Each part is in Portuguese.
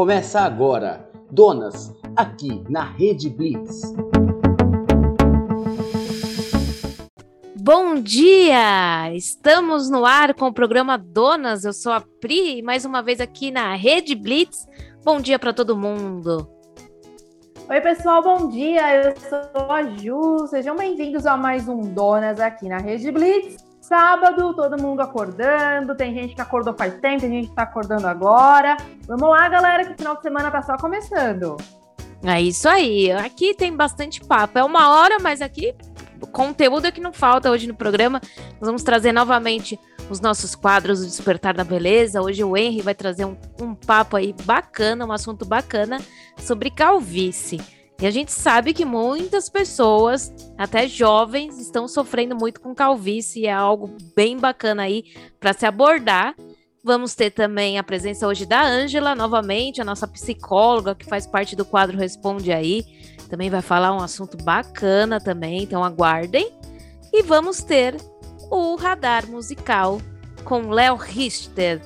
Começa agora, Donas, aqui na Rede Blitz. Bom dia! Estamos no ar com o programa Donas. Eu sou a Pri, mais uma vez aqui na Rede Blitz. Bom dia para todo mundo. Oi, pessoal, bom dia. Eu sou a Ju. Sejam bem-vindos a mais um Donas aqui na Rede Blitz. Sábado, todo mundo acordando. Tem gente que acordou faz tempo, tem gente que tá acordando agora. Vamos lá, galera, que o final de semana tá só começando. É isso aí. Aqui tem bastante papo. É uma hora, mas aqui conteúdo é que não falta hoje no programa. Nós vamos trazer novamente os nossos quadros do Despertar da Beleza. Hoje o Henry vai trazer um, um papo aí bacana, um assunto bacana sobre calvície. E a gente sabe que muitas pessoas, até jovens, estão sofrendo muito com calvície, é algo bem bacana aí para se abordar. Vamos ter também a presença hoje da Ângela, novamente, a nossa psicóloga, que faz parte do quadro Responde Aí. Também vai falar um assunto bacana também, então aguardem. E vamos ter o radar musical com Léo Richter,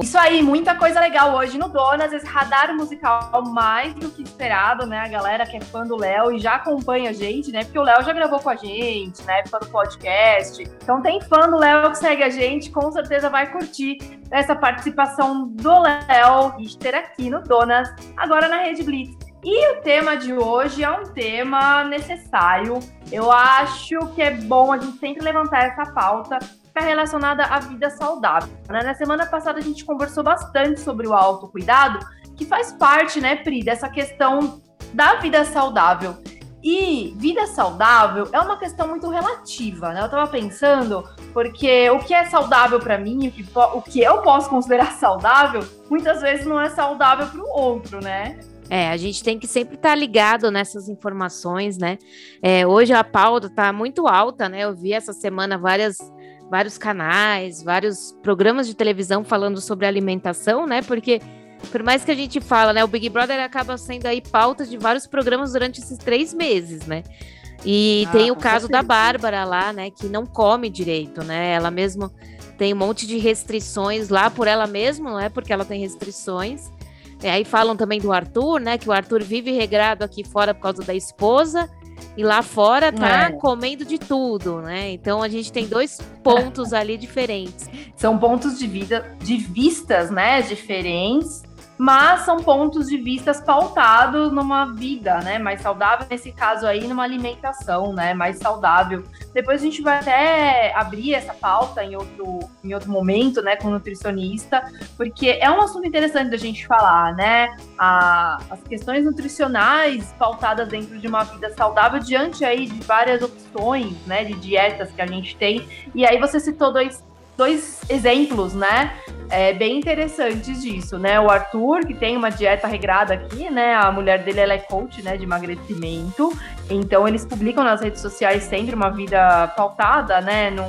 isso aí, muita coisa legal hoje no Donas, esse radar musical mais do que esperado, né? A galera que é fã do Léo e já acompanha a gente, né? Porque o Léo já gravou com a gente, né? Fã do podcast. Então tem fã do Léo que segue a gente, com certeza vai curtir essa participação do Léo Richter aqui no Donas, agora na Rede Blitz. E o tema de hoje é um tema necessário. Eu acho que é bom a gente sempre levantar essa pauta, está relacionada à vida saudável. Né? Na semana passada a gente conversou bastante sobre o autocuidado, que faz parte, né, Pri, dessa questão da vida saudável. E vida saudável é uma questão muito relativa, né? Eu tava pensando, porque o que é saudável para mim, o que, o que eu posso considerar saudável, muitas vezes não é saudável para o outro, né? É, a gente tem que sempre estar tá ligado nessas informações, né? É, hoje a pauta está muito alta, né? Eu vi essa semana várias vários canais, vários programas de televisão falando sobre alimentação, né? Porque por mais que a gente fala, né, o Big Brother acaba sendo aí pauta de vários programas durante esses três meses, né? E ah, tem o caso certeza. da Bárbara lá, né, que não come direito, né? Ela mesmo tem um monte de restrições lá por ela mesma, não é? Porque ela tem restrições. E aí falam também do Arthur, né? Que o Arthur vive regrado aqui fora por causa da esposa e lá fora tá é. comendo de tudo, né? Então a gente tem dois pontos ali diferentes. São pontos de vida, de vistas, né, diferentes mas são pontos de vistas pautados numa vida, né, mais saudável, nesse caso aí, numa alimentação, né, mais saudável. Depois a gente vai até abrir essa pauta em outro, em outro momento, né, com o nutricionista, porque é um assunto interessante da gente falar, né, a, as questões nutricionais pautadas dentro de uma vida saudável diante aí de várias opções, né, de dietas que a gente tem. E aí você citou dois dois exemplos, né? É, bem interessantes disso, né? O Arthur, que tem uma dieta regrada aqui, né? A mulher dele ela é coach, né? De emagrecimento. Então eles publicam nas redes sociais sempre uma vida pautada, né? Num,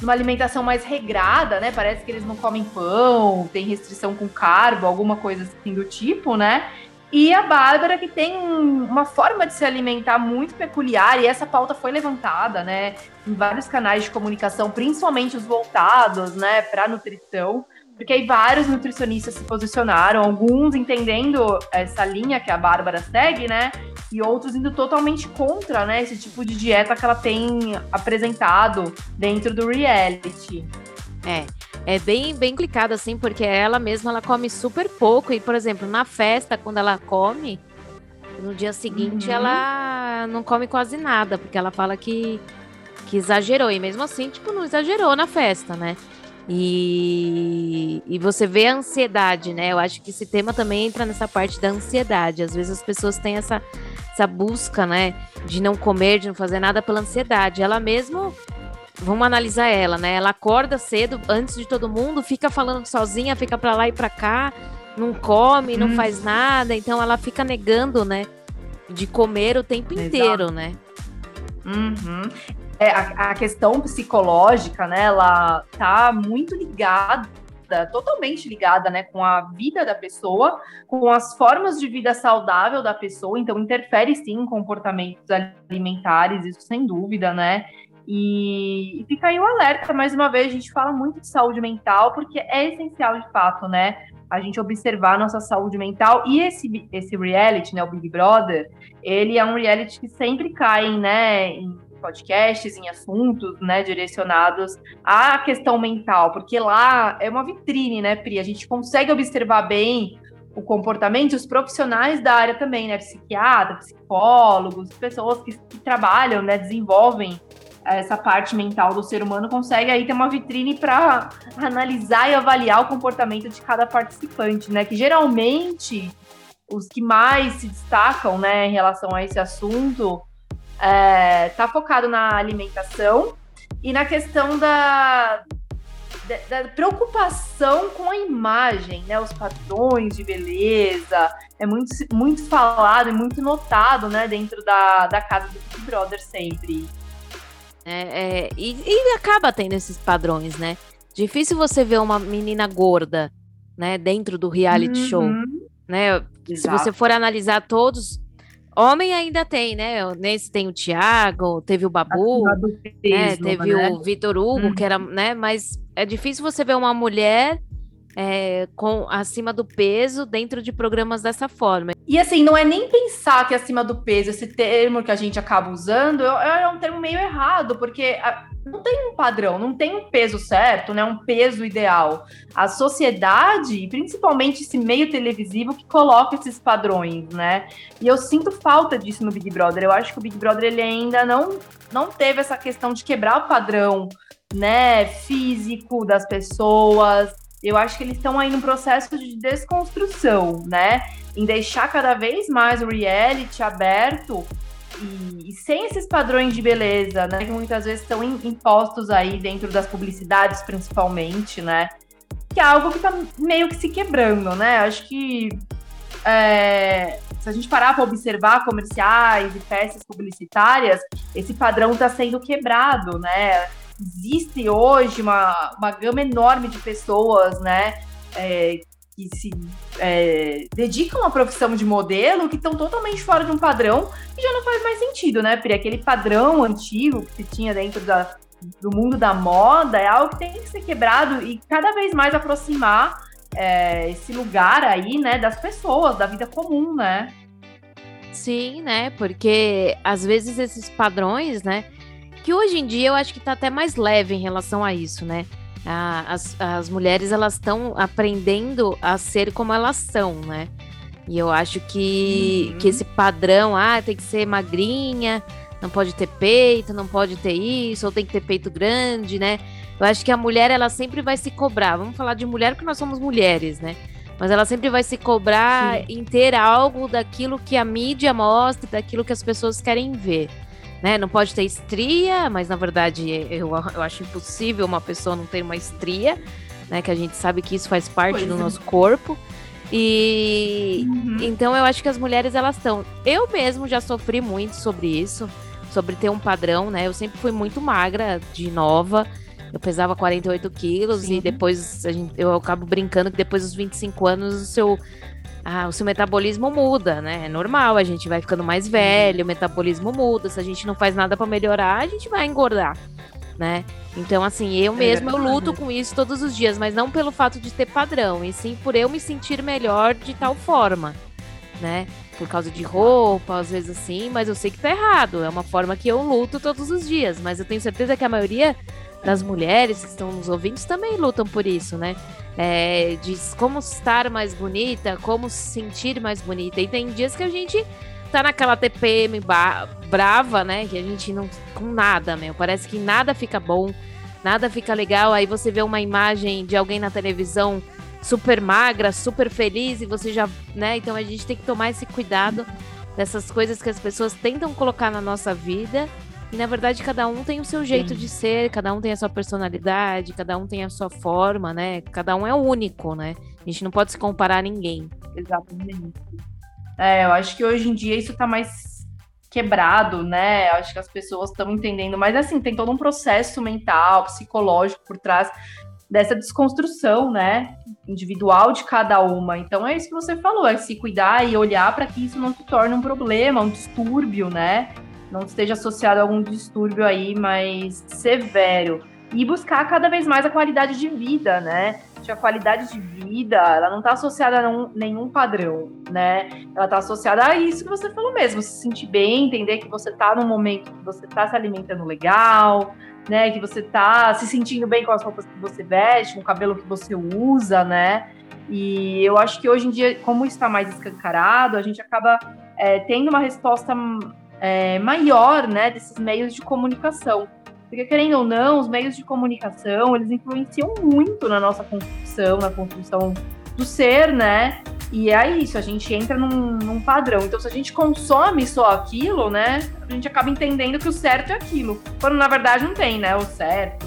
numa alimentação mais regrada, né? Parece que eles não comem pão, tem restrição com carbo, alguma coisa assim do tipo, né? E a Bárbara, que tem uma forma de se alimentar muito peculiar, e essa pauta foi levantada, né, em vários canais de comunicação, principalmente os voltados, né, para nutrição, porque aí vários nutricionistas se posicionaram, alguns entendendo essa linha que a Bárbara segue, né, e outros indo totalmente contra, né, esse tipo de dieta que ela tem apresentado dentro do reality. É, é bem, bem complicado, assim, porque ela mesma ela come super pouco. E, por exemplo, na festa, quando ela come, no dia seguinte uhum. ela não come quase nada, porque ela fala que, que exagerou. E mesmo assim, tipo, não exagerou na festa, né? E, e você vê a ansiedade, né? Eu acho que esse tema também entra nessa parte da ansiedade. Às vezes as pessoas têm essa, essa busca, né? De não comer, de não fazer nada pela ansiedade. Ela mesmo vamos analisar ela, né? Ela acorda cedo, antes de todo mundo, fica falando sozinha, fica para lá e para cá, não come, não hum. faz nada, então ela fica negando, né? De comer o tempo Exato. inteiro, né? Uhum. É, a, a, questão psicológica, né? Ela tá muito ligada totalmente ligada, né, com a vida da pessoa, com as formas de vida saudável da pessoa, então interfere sim em comportamentos alimentares, isso sem dúvida, né? E, e fica aí o alerta, mais uma vez, a gente fala muito de saúde mental, porque é essencial de fato, né? a gente observar a nossa saúde mental. E esse, esse reality, né, o Big Brother, ele é um reality que sempre cai, né, em podcasts, em assuntos, né, direcionados à questão mental, porque lá é uma vitrine, né, Pri? A gente consegue observar bem o comportamento, os profissionais da área também, né, psiquiatras, psicólogos, pessoas que, que trabalham, né, desenvolvem essa parte mental do ser humano, consegue aí ter uma vitrine para analisar e avaliar o comportamento de cada participante, né? Que geralmente os que mais se destacam, né, em relação a esse assunto, é, tá focado na alimentação e na questão da, da, da, preocupação com a imagem, né? Os padrões de beleza. É muito, muito falado e muito notado, né? Dentro da, da casa do Big Brother sempre. É, é, e, e, acaba tendo esses padrões, né? Difícil você ver uma menina gorda, né, dentro do reality uhum. show, né? Exato. Se você for analisar todos, homem ainda tem, né? Nesse tem o Thiago, teve o Babu, né? teve né? o Vitor Hugo, uhum. que era, né? Mas é difícil você ver uma mulher é, com acima do peso dentro de programas dessa forma. E assim, não é nem pensar que acima do peso, esse termo que a gente acaba usando, é, é um termo meio errado, porque não tem um padrão, não tem um peso certo, né? Um peso ideal. A sociedade, principalmente esse meio televisivo, que coloca esses padrões, né? E eu sinto falta disso no Big Brother. Eu acho que o Big Brother ele ainda não, não teve essa questão de quebrar o padrão, né? Físico das pessoas eu acho que eles estão aí num processo de desconstrução, né? Em deixar cada vez mais o reality aberto e, e sem esses padrões de beleza, né? Que muitas vezes estão impostos aí dentro das publicidades, principalmente, né? Que é algo que tá meio que se quebrando, né? Acho que é, se a gente parar para observar comerciais e peças publicitárias, esse padrão está sendo quebrado, né? Existe hoje uma, uma gama enorme de pessoas, né, é, que se é, dedicam à profissão de modelo, que estão totalmente fora de um padrão que já não faz mais sentido, né, Pri? Aquele padrão antigo que se tinha dentro da, do mundo da moda é algo que tem que ser quebrado e cada vez mais aproximar é, esse lugar aí, né, das pessoas, da vida comum, né? Sim, né? Porque às vezes esses padrões, né? Que hoje em dia eu acho que está até mais leve em relação a isso, né? As, as mulheres elas estão aprendendo a ser como elas são, né? E eu acho que, uhum. que esse padrão, ah, tem que ser magrinha, não pode ter peito, não pode ter isso, ou tem que ter peito grande, né? Eu acho que a mulher, ela sempre vai se cobrar. Vamos falar de mulher porque nós somos mulheres, né? Mas ela sempre vai se cobrar Sim. em ter algo daquilo que a mídia mostra, daquilo que as pessoas querem ver né? Não pode ter estria, mas na verdade eu, eu acho impossível uma pessoa não ter uma estria, né? Que a gente sabe que isso faz parte pois do é. nosso corpo. E uhum. então eu acho que as mulheres elas estão. Eu mesmo já sofri muito sobre isso, sobre ter um padrão, né? Eu sempre fui muito magra de nova. Eu pesava 48 quilos Sim. e depois a gente, eu acabo brincando que depois dos 25 anos o seu ah, o seu metabolismo muda, né? É normal, a gente vai ficando mais velho, o metabolismo muda. Se a gente não faz nada para melhorar, a gente vai engordar, né? Então, assim, eu é mesma eu luto com isso todos os dias, mas não pelo fato de ter padrão, e sim por eu me sentir melhor de tal forma, né? Por causa de roupa, às vezes assim, mas eu sei que tá errado. É uma forma que eu luto todos os dias, mas eu tenho certeza que a maioria das mulheres que estão nos ouvindo também lutam por isso, né? É, de como estar mais bonita, como se sentir mais bonita. E tem dias que a gente tá naquela TPM brava, né? Que a gente não. com nada, meu. Parece que nada fica bom, nada fica legal. Aí você vê uma imagem de alguém na televisão super magra, super feliz, e você já. né? Então a gente tem que tomar esse cuidado dessas coisas que as pessoas tentam colocar na nossa vida e na verdade, cada um tem o seu jeito Sim. de ser, cada um tem a sua personalidade, cada um tem a sua forma, né? Cada um é único, né? A gente não pode se comparar a ninguém. Exatamente. É, eu acho que hoje em dia isso tá mais quebrado, né? Acho que as pessoas estão entendendo, mas assim, tem todo um processo mental, psicológico por trás dessa desconstrução, né? Individual de cada uma. Então é isso que você falou, é se cuidar e olhar para que isso não se torne um problema, um distúrbio, né? Não esteja associado a algum distúrbio aí mais severo. E buscar cada vez mais a qualidade de vida, né? a qualidade de vida, ela não está associada a nenhum padrão, né? Ela está associada a isso que você falou mesmo, se sentir bem, entender que você está num momento que você está se alimentando legal, né? Que você está se sentindo bem com as roupas que você veste, com o cabelo que você usa, né? E eu acho que hoje em dia, como está mais escancarado, a gente acaba é, tendo uma resposta é, maior, né, desses meios de comunicação. Porque, querendo ou não, os meios de comunicação, eles influenciam muito na nossa construção, na construção do ser, né? E é isso, a gente entra num, num, padrão. Então, se a gente consome só aquilo, né? A gente acaba entendendo que o certo é aquilo. Quando na verdade não tem, né? O certo,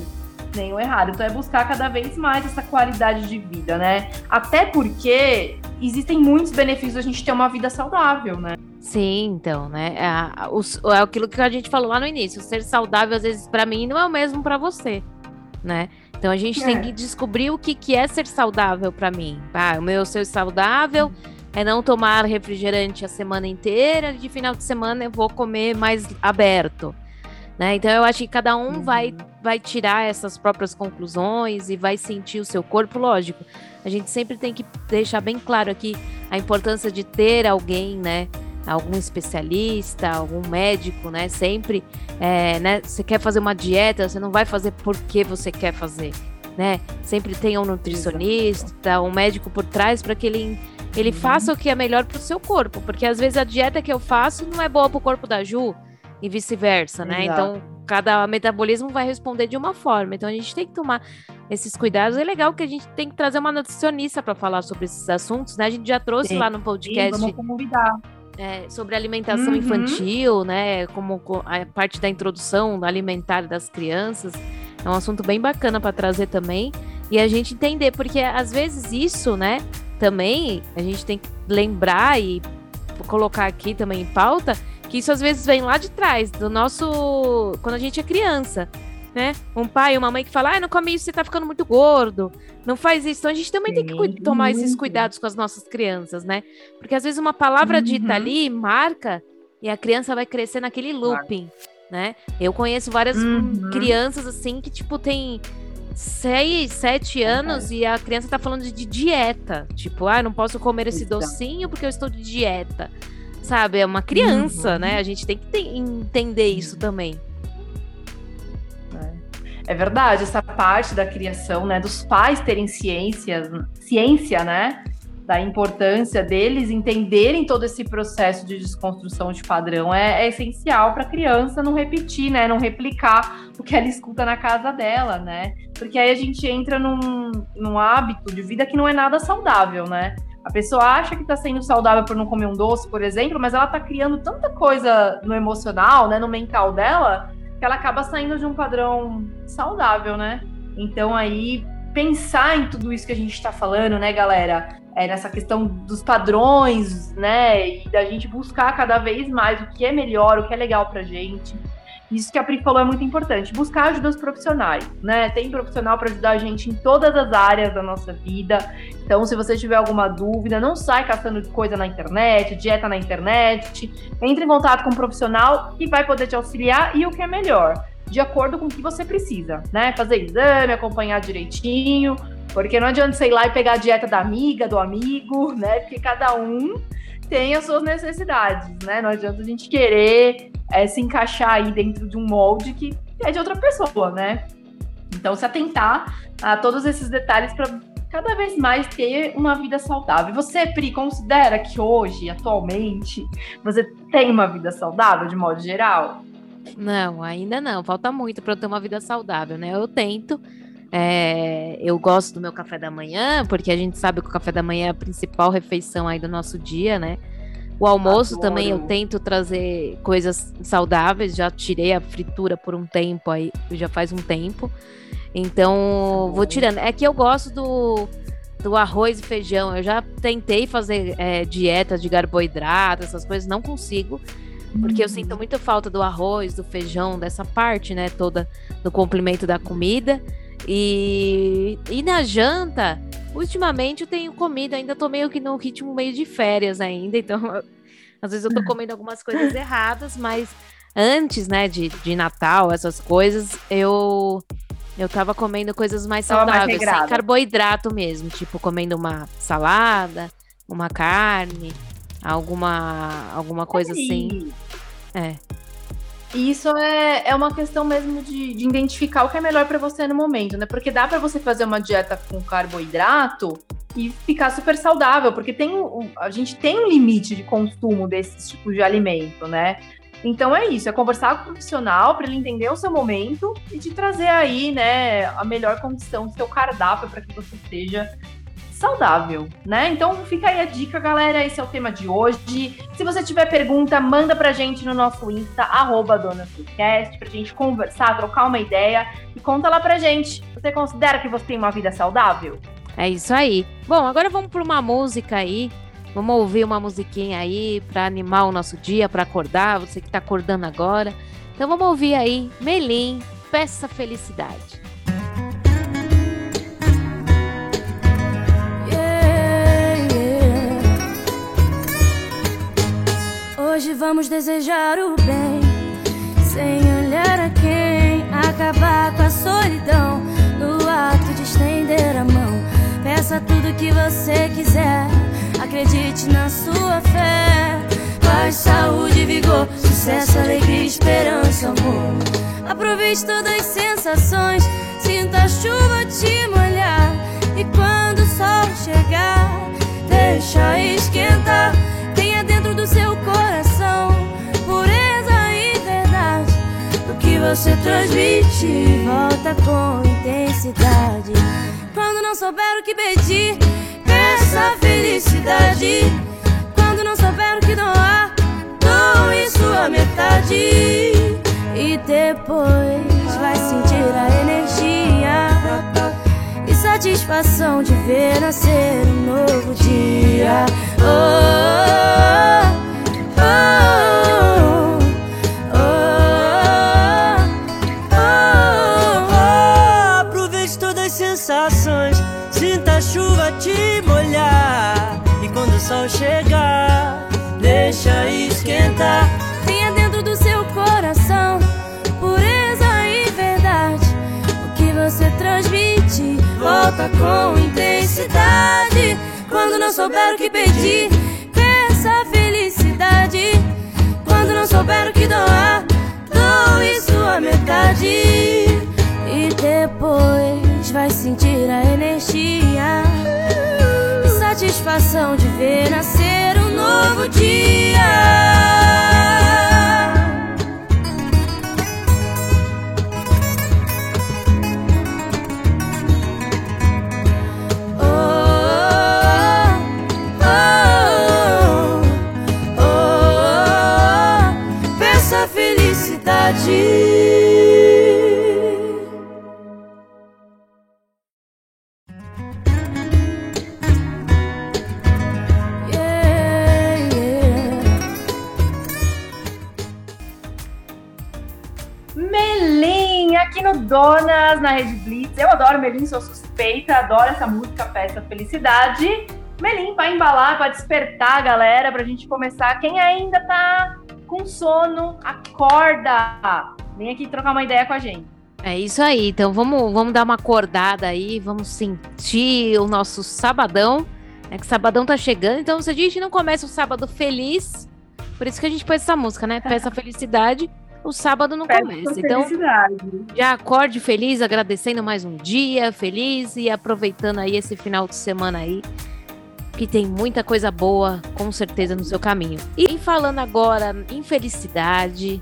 nem o errado. Então é buscar cada vez mais essa qualidade de vida, né? Até porque existem muitos benefícios a gente ter uma vida saudável, né? Sim, então, né? É, o, é aquilo que a gente falou lá no início. Ser saudável, às vezes, para mim, não é o mesmo para você, né? Então a gente é. tem que descobrir o que, que é ser saudável para mim. Ah, o meu ser saudável é não tomar refrigerante a semana inteira, de final de semana eu vou comer mais aberto. Né? Então eu acho que cada um uhum. vai, vai tirar essas próprias conclusões e vai sentir o seu corpo, lógico. A gente sempre tem que deixar bem claro aqui a importância de ter alguém, né? algum especialista, algum médico, né? Sempre, é, né? Você quer fazer uma dieta, você não vai fazer porque você quer fazer, né? Sempre tem um nutricionista, um médico por trás para que ele ele uhum. faça o que é melhor para o seu corpo, porque às vezes a dieta que eu faço não é boa para o corpo da Ju e vice-versa, né? Exato. Então cada metabolismo vai responder de uma forma. Então a gente tem que tomar esses cuidados. É legal que a gente tem que trazer uma nutricionista para falar sobre esses assuntos, né? A gente já trouxe Sim. lá no podcast. Sim, vamos convidar é, sobre alimentação uhum. infantil, né? Como a parte da introdução alimentar das crianças. É um assunto bem bacana para trazer também. E a gente entender, porque às vezes isso, né? Também a gente tem que lembrar e colocar aqui também em pauta que isso às vezes vem lá de trás, do nosso. quando a gente é criança né? Um pai, uma mãe que fala, ah, não come isso, você tá ficando muito gordo. Não faz isso. Então a gente também Sim. tem que tomar esses cuidados com as nossas crianças, né? Porque às vezes uma palavra uhum. dita ali marca e a criança vai crescer naquele looping, né? Eu conheço várias uhum. crianças assim que, tipo, tem seis, sete anos uhum. e a criança tá falando de dieta. Tipo, ah, não posso comer esse docinho porque eu estou de dieta. Sabe? É uma criança, né? Uhum. A gente tem que entender isso também. É verdade, essa parte da criação, né, dos pais terem ciência, ciência, né, da importância deles entenderem todo esse processo de desconstrução de padrão é, é essencial para a criança não repetir, né, não replicar o que ela escuta na casa dela, né, porque aí a gente entra num, num hábito de vida que não é nada saudável, né. A pessoa acha que está sendo saudável por não comer um doce, por exemplo, mas ela está criando tanta coisa no emocional, né, no mental dela, que ela acaba saindo de um padrão saudável, né? Então aí pensar em tudo isso que a gente está falando, né, galera? É nessa questão dos padrões, né? E da gente buscar cada vez mais o que é melhor, o que é legal pra gente. Isso que a Pri falou é muito importante. Buscar ajudas profissionais, né? Tem profissional para ajudar a gente em todas as áreas da nossa vida. Então, se você tiver alguma dúvida, não sai caçando coisa na internet, dieta na internet. Entre em contato com um profissional que vai poder te auxiliar e o que é melhor, de acordo com o que você precisa, né? Fazer exame, acompanhar direitinho, porque não adianta você ir lá e pegar a dieta da amiga, do amigo, né? Porque cada um tem as suas necessidades, né? Não adianta a gente querer é, se encaixar aí dentro de um molde que é de outra pessoa, né? Então, se atentar a todos esses detalhes para cada vez mais ter uma vida saudável. Você, Pri, considera que hoje, atualmente, você tem uma vida saudável de modo geral? Não, ainda não. Falta muito para eu ter uma vida saudável, né? Eu tento. É, eu gosto do meu café da manhã, porque a gente sabe que o café da manhã é a principal refeição aí do nosso dia, né? O almoço Adoro. também eu tento trazer coisas saudáveis, já tirei a fritura por um tempo aí, já faz um tempo. Então, vou tirando. É que eu gosto do, do arroz e feijão. Eu já tentei fazer é, dieta de carboidrato, essas coisas, não consigo. Porque eu uhum. sinto muita falta do arroz, do feijão, dessa parte, né, toda do complemento da comida. E, e na janta, ultimamente eu tenho comido, ainda tô meio que no ritmo meio de férias ainda, então às vezes eu tô comendo algumas coisas erradas, mas antes, né, de, de Natal, essas coisas, eu Eu tava comendo coisas mais Tava mais saudáveis, sem carboidrato mesmo, tipo comendo uma salada, uma carne, alguma alguma coisa assim. É. E Isso é, é uma questão mesmo de, de identificar o que é melhor pra você no momento, né? Porque dá pra você fazer uma dieta com carboidrato e ficar super saudável, porque tem a gente tem um limite de consumo desses tipos de alimento, né? Então é isso, é conversar com o profissional para ele entender o seu momento e te trazer aí, né, a melhor condição do seu cardápio para que você seja saudável, né? Então fica aí a dica, galera. Esse é o tema de hoje. Se você tiver pergunta, manda pra gente no nosso Insta, arroba DonasFoodcast, pra gente conversar, trocar uma ideia e conta lá pra gente. Você considera que você tem uma vida saudável? É isso aí. Bom, agora vamos para uma música aí. Vamos ouvir uma musiquinha aí para animar o nosso dia, para acordar, você que tá acordando agora. Então vamos ouvir aí Melim, Peça Felicidade. Hoje vamos desejar o bem, sem olhar a quem, acabar com a solidão. No ato de estender a mão, peça tudo que você quiser. Acredite na sua fé. Paz, saúde, vigor, sucesso, alegria, esperança, amor. Aproveite todas as sensações, sinta a chuva te molhar. E quando o sol chegar, deixa esquentar. Tenha dentro do seu coração você transmite, volta com intensidade. Quando não souber o que pedir, peça felicidade. Quando não souber o que doar, doe sua metade. E depois vai sentir a energia e satisfação de ver nascer um novo dia. Oh, oh, com intensidade. Quando não souber o que pedir, peça felicidade. Quando não souber o que doar, doe sua metade. E depois vai sentir a energia e satisfação de ver nascer um novo dia. Donas, na Rede Blitz. Eu adoro Melim, sou suspeita, adoro essa música, peça Felicidade. Melim, pra embalar, pra despertar a galera, pra gente começar. Quem ainda tá com sono, acorda! Vem aqui trocar uma ideia com a gente. É isso aí. Então vamos, vamos dar uma acordada aí, vamos sentir o nosso sabadão. É que sabadão tá chegando, então se a gente não começa o sábado feliz, por isso que a gente pôs essa música, né? Peça felicidade, o sábado não Peça começa. Então já acorde feliz, agradecendo mais um dia feliz e aproveitando aí esse final de semana aí, que tem muita coisa boa, com certeza, no seu caminho. E falando agora em felicidade,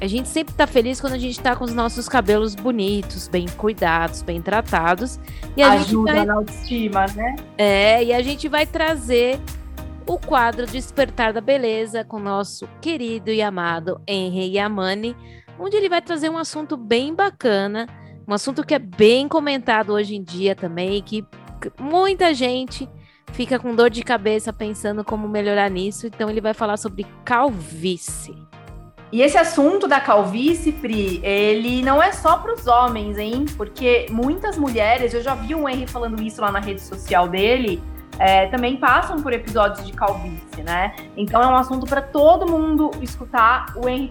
a gente sempre tá feliz quando a gente tá com os nossos cabelos bonitos, bem cuidados, bem tratados. E a gente Ajuda vai na autoestima, né? é, e a gente vai trazer o quadro Despertar da Beleza com nosso querido e amado Henry Yamani, onde ele vai trazer um assunto bem bacana, um assunto que é bem comentado hoje em dia também, que muita gente fica com dor de cabeça pensando como melhorar nisso, então ele vai falar sobre calvície. E esse assunto da calvície, Pri, ele não é só para os homens, hein? Porque muitas mulheres, eu já vi o Henry falando isso lá na rede social dele, é, também passam por episódios de calvície, né? Então é um assunto para todo mundo escutar. O Henry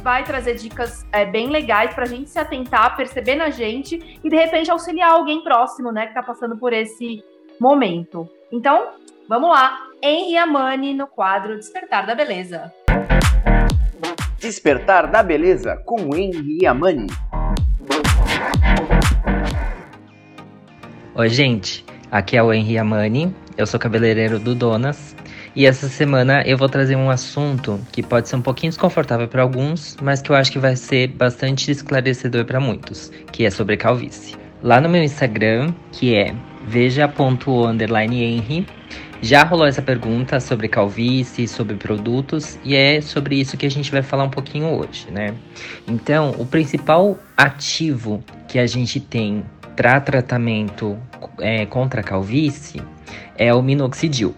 vai trazer dicas é, bem legais para a gente se atentar, perceber na gente e de repente auxiliar alguém próximo, né, que está passando por esse momento. Então, vamos lá. Henri Amani no quadro Despertar da Beleza. Despertar da Beleza com Henri Amani. Oi, gente. Aqui é o Henri Amani. Eu sou cabeleireiro do Donas. E essa semana eu vou trazer um assunto que pode ser um pouquinho desconfortável para alguns, mas que eu acho que vai ser bastante esclarecedor para muitos, que é sobre calvície. Lá no meu Instagram, que é veja.henry, já rolou essa pergunta sobre calvície, sobre produtos, e é sobre isso que a gente vai falar um pouquinho hoje, né? Então, o principal ativo que a gente tem para tratamento é, contra a calvície é o minoxidil.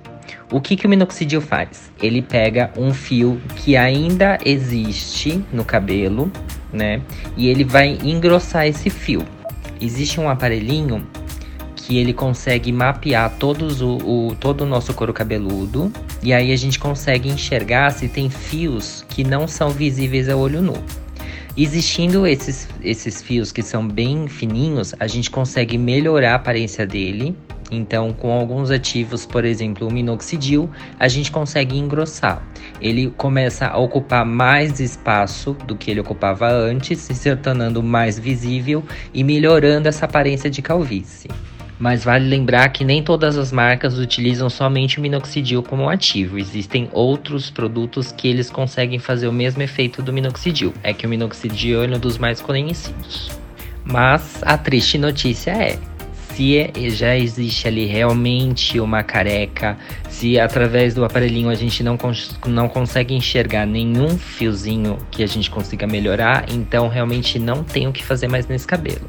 O que, que o minoxidil faz? Ele pega um fio que ainda existe no cabelo, né? E ele vai engrossar esse fio. Existe um aparelhinho que ele consegue mapear todos o, o, todo o nosso couro cabeludo e aí a gente consegue enxergar se tem fios que não são visíveis a olho nu. Existindo esses, esses fios que são bem fininhos, a gente consegue melhorar a aparência dele então, com alguns ativos, por exemplo, o minoxidil, a gente consegue engrossar. Ele começa a ocupar mais espaço do que ele ocupava antes, se tornando mais visível e melhorando essa aparência de calvície. Mas vale lembrar que nem todas as marcas utilizam somente o minoxidil como ativo. Existem outros produtos que eles conseguem fazer o mesmo efeito do minoxidil. É que o minoxidil é um dos mais conhecidos. Mas a triste notícia é se é, já existe ali realmente uma careca, se através do aparelhinho a gente não, não consegue enxergar nenhum fiozinho que a gente consiga melhorar, então realmente não tem o que fazer mais nesse cabelo.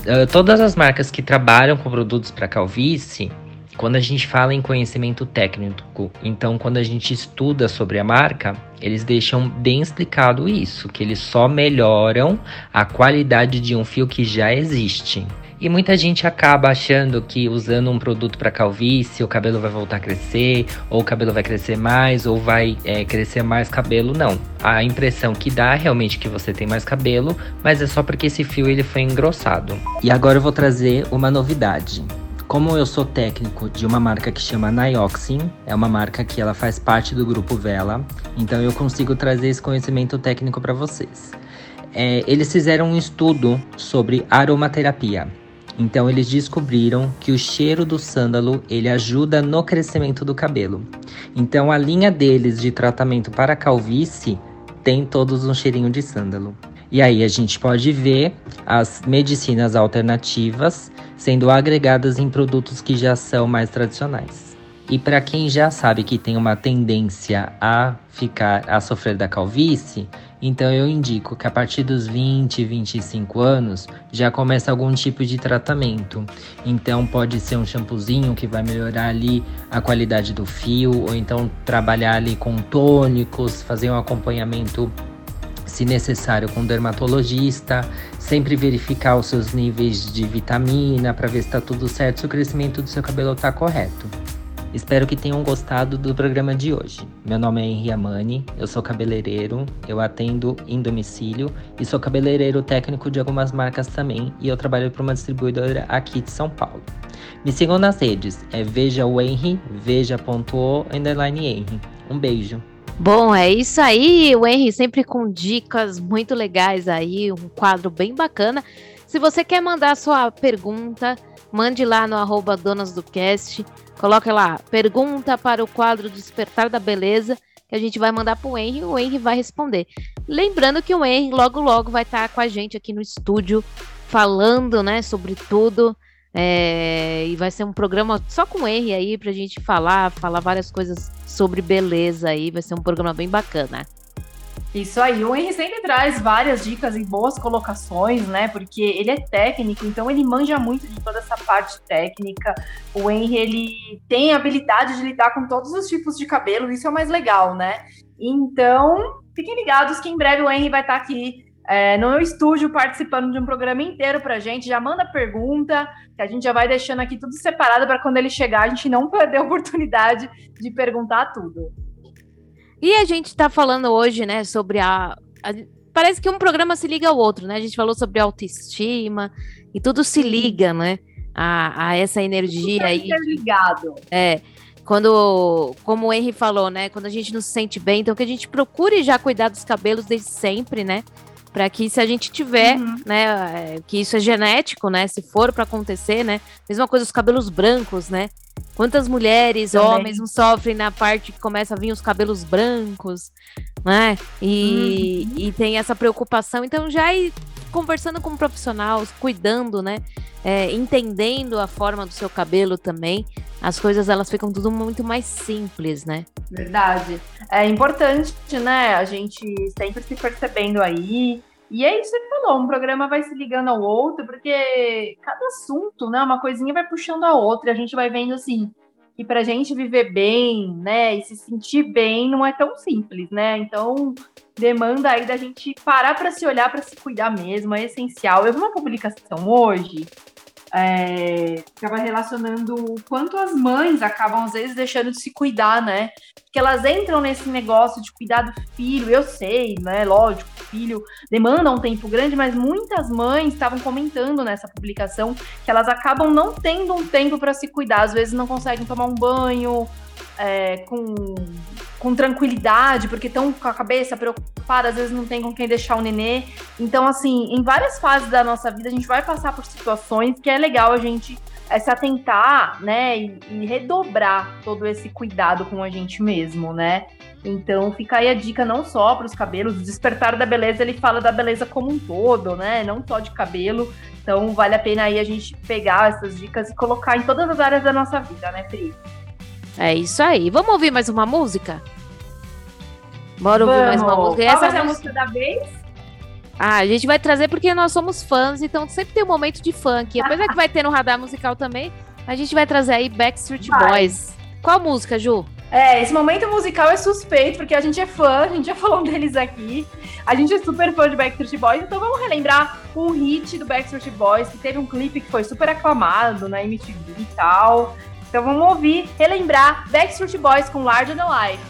Uh, todas as marcas que trabalham com produtos para calvície, quando a gente fala em conhecimento técnico, então quando a gente estuda sobre a marca, eles deixam bem explicado isso, que eles só melhoram a qualidade de um fio que já existe. E muita gente acaba achando que usando um produto para calvície, o cabelo vai voltar a crescer, ou o cabelo vai crescer mais, ou vai é, crescer mais cabelo. Não. A impressão que dá é realmente que você tem mais cabelo, mas é só porque esse fio ele foi engrossado. E agora eu vou trazer uma novidade. Como eu sou técnico de uma marca que chama Nioxin, é uma marca que ela faz parte do grupo Vela, então eu consigo trazer esse conhecimento técnico para vocês. É, eles fizeram um estudo sobre aromaterapia. Então eles descobriram que o cheiro do sândalo ele ajuda no crescimento do cabelo. Então a linha deles de tratamento para calvície tem todos um cheirinho de sândalo. E aí a gente pode ver as medicinas alternativas sendo agregadas em produtos que já são mais tradicionais. E para quem já sabe que tem uma tendência a ficar a sofrer da calvície, então eu indico que a partir dos 20, 25 anos já começa algum tipo de tratamento. Então pode ser um shampoozinho que vai melhorar ali a qualidade do fio, ou então trabalhar ali com tônicos, fazer um acompanhamento se necessário com dermatologista, sempre verificar os seus níveis de vitamina para ver se está tudo certo, se o crescimento do seu cabelo está correto. Espero que tenham gostado do programa de hoje. Meu nome é Henri Amani, eu sou cabeleireiro, eu atendo em domicílio e sou cabeleireiro técnico de algumas marcas também e eu trabalho para uma distribuidora aqui de São Paulo. Me sigam nas redes, é veja o Henry, veja.o underline. Um beijo. Bom, é isso aí, o Henry sempre com dicas muito legais aí, um quadro bem bacana. Se você quer mandar sua pergunta, mande lá no arroba Donas do Cast. Coloca lá, pergunta para o quadro Despertar da Beleza, que a gente vai mandar para o Henry e o Henry vai responder. Lembrando que o Henry logo logo vai estar com a gente aqui no estúdio, falando, né, sobre tudo. É, e vai ser um programa só com o Henry aí pra gente falar, falar várias coisas sobre beleza aí. Vai ser um programa bem bacana. Isso aí, o Henry sempre traz várias dicas e boas colocações, né? Porque ele é técnico, então ele manja muito de toda essa parte técnica. O Henry, ele tem a habilidade de lidar com todos os tipos de cabelo, isso é o mais legal, né? Então, fiquem ligados que em breve o Henry vai estar aqui é, no meu estúdio participando de um programa inteiro pra gente. Já manda pergunta, que a gente já vai deixando aqui tudo separado para quando ele chegar a gente não perder a oportunidade de perguntar tudo. E a gente está falando hoje, né, sobre a a, parece que um programa se liga ao outro, né? A gente falou sobre autoestima e tudo se liga, né? A, a essa energia aí. ligado. É. Quando, como o Henry falou, né? Quando a gente não se sente bem, então que a gente procure já cuidar dos cabelos desde sempre, né? Para que se a gente tiver, uhum. né, é, que isso é genético, né, se for para acontecer, né, mesma coisa os cabelos brancos, né, quantas mulheres, Também. homens não sofrem na parte que começa a vir os cabelos brancos, né, e, uhum. e tem essa preocupação, então já ir conversando com um cuidando, né, é, entendendo a forma do seu cabelo também, as coisas elas ficam tudo muito mais simples, né? Verdade. É importante, né? A gente sempre se percebendo aí. E é isso que falou, um programa vai se ligando ao outro, porque cada assunto, né, uma coisinha vai puxando a outra, e a gente vai vendo assim, que pra gente viver bem, né, e se sentir bem não é tão simples, né? Então, demanda aí da gente parar para se olhar, para se cuidar mesmo, é essencial. Eu vi uma publicação hoje estava é, relacionando o quanto as mães acabam, às vezes, deixando de se cuidar, né? Porque elas entram nesse negócio de cuidar do filho, eu sei, né? Lógico, filho demanda um tempo grande, mas muitas mães estavam comentando nessa publicação que elas acabam não tendo um tempo para se cuidar, às vezes não conseguem tomar um banho, é, com, com tranquilidade, porque estão com a cabeça preocupada, às vezes não tem com quem deixar o nenê. Então, assim, em várias fases da nossa vida, a gente vai passar por situações que é legal a gente é, se atentar, né, e, e redobrar todo esse cuidado com a gente mesmo, né? Então fica aí a dica não só para os cabelos, o despertar da beleza ele fala da beleza como um todo, né? Não só de cabelo. Então vale a pena aí a gente pegar essas dicas e colocar em todas as áreas da nossa vida, né, Pri? É isso aí. Vamos ouvir mais uma música? Bora ouvir mais uma música. Qual Essa é a música da vez? Ah, a gente vai trazer porque nós somos fãs, então sempre tem um momento de funk. Apesar que vai ter no radar musical também, a gente vai trazer aí Backstreet vai. Boys. Qual música, Ju? É, esse momento musical é suspeito, porque a gente é fã, a gente já falou deles aqui. A gente é super fã de Backstreet Boys, então vamos relembrar um hit do Backstreet Boys, que teve um clipe que foi super aclamado na MTV e tal. Então vamos ouvir, relembrar Backstreet Boys com Larger Than Life.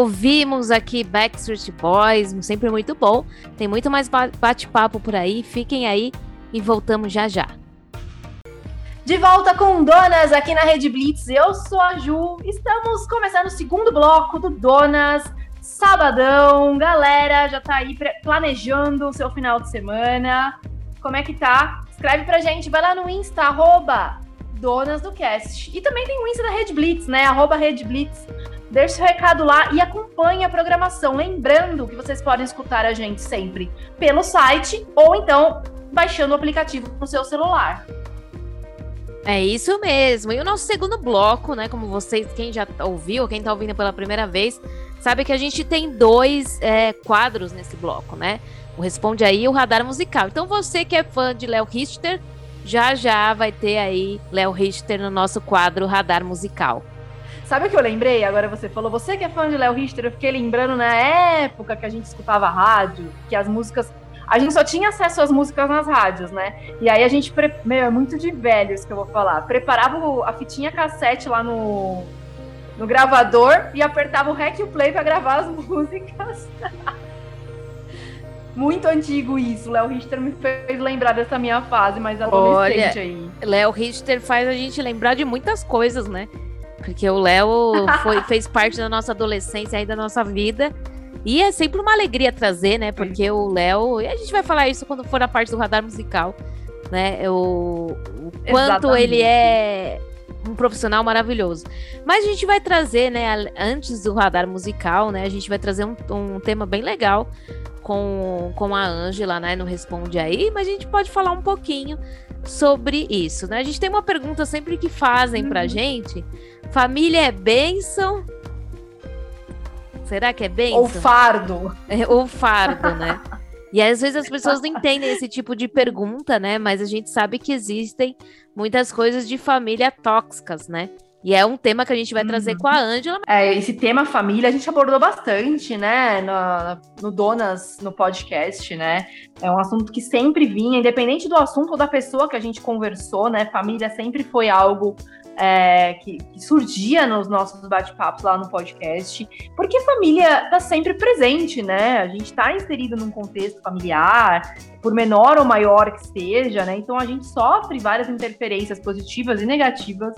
Ouvimos aqui Backstreet Boys, sempre muito bom. Tem muito mais bate-papo por aí. Fiquem aí e voltamos já já. De volta com Donas aqui na Rede Blitz. Eu sou a Ju. Estamos começando o segundo bloco do Donas. Sabadão, galera, já tá aí planejando o seu final de semana. Como é que tá? Escreve pra gente, vai lá no Insta, arroba Donas do Cast. E também tem o Insta da Red Blitz, né? Arroba Red Blitz. Deixe seu recado lá e acompanhe a programação. Lembrando que vocês podem escutar a gente sempre pelo site ou então baixando o aplicativo no seu celular. É isso mesmo. E o nosso segundo bloco, né? Como vocês, quem já ouviu, quem tá ouvindo pela primeira vez, sabe que a gente tem dois é, quadros nesse bloco, né? O Responde Aí o Radar Musical. Então você que é fã de Léo Richter, já já vai ter aí Léo Richter no nosso quadro Radar Musical. Sabe o que eu lembrei? Agora você falou, você que é fã de Léo Richter, eu fiquei lembrando na época que a gente escutava rádio, que as músicas a gente só tinha acesso às músicas nas rádios, né? E aí a gente, pre... meu, é muito de velhos que eu vou falar. Preparava a fitinha cassete lá no, no gravador e apertava o rec e o play para gravar as músicas. muito antigo isso. Léo Richter me fez lembrar dessa minha fase mais adolescente Olha, aí. Léo Richter faz a gente lembrar de muitas coisas, né? Porque o Léo fez parte da nossa adolescência e da nossa vida. E é sempre uma alegria trazer, né? Porque o Léo. E a gente vai falar isso quando for a parte do radar musical, né? O, o quanto Exatamente. ele é um profissional maravilhoso. Mas a gente vai trazer, né? Antes do radar musical, né? A gente vai trazer um, um tema bem legal com, com a Ângela, né? No Responde Aí, mas a gente pode falar um pouquinho sobre isso, né? A gente tem uma pergunta sempre que fazem pra uhum. gente: família é bênção Será que é bem? Ou fardo. É, ou fardo, né? E às vezes as pessoas não entendem esse tipo de pergunta, né? Mas a gente sabe que existem muitas coisas de família tóxicas, né? E é um tema que a gente vai trazer uhum. com a Ângela. É, esse tema família a gente abordou bastante, né? No, no Donas, no podcast, né? É um assunto que sempre vinha, independente do assunto ou da pessoa que a gente conversou, né? Família sempre foi algo é, que, que, surgia nos nossos bate-papos lá no podcast, porque a família está sempre presente, né? A gente está inserido num contexto familiar, por menor ou maior que seja, né? Então a gente sofre várias interferências positivas e negativas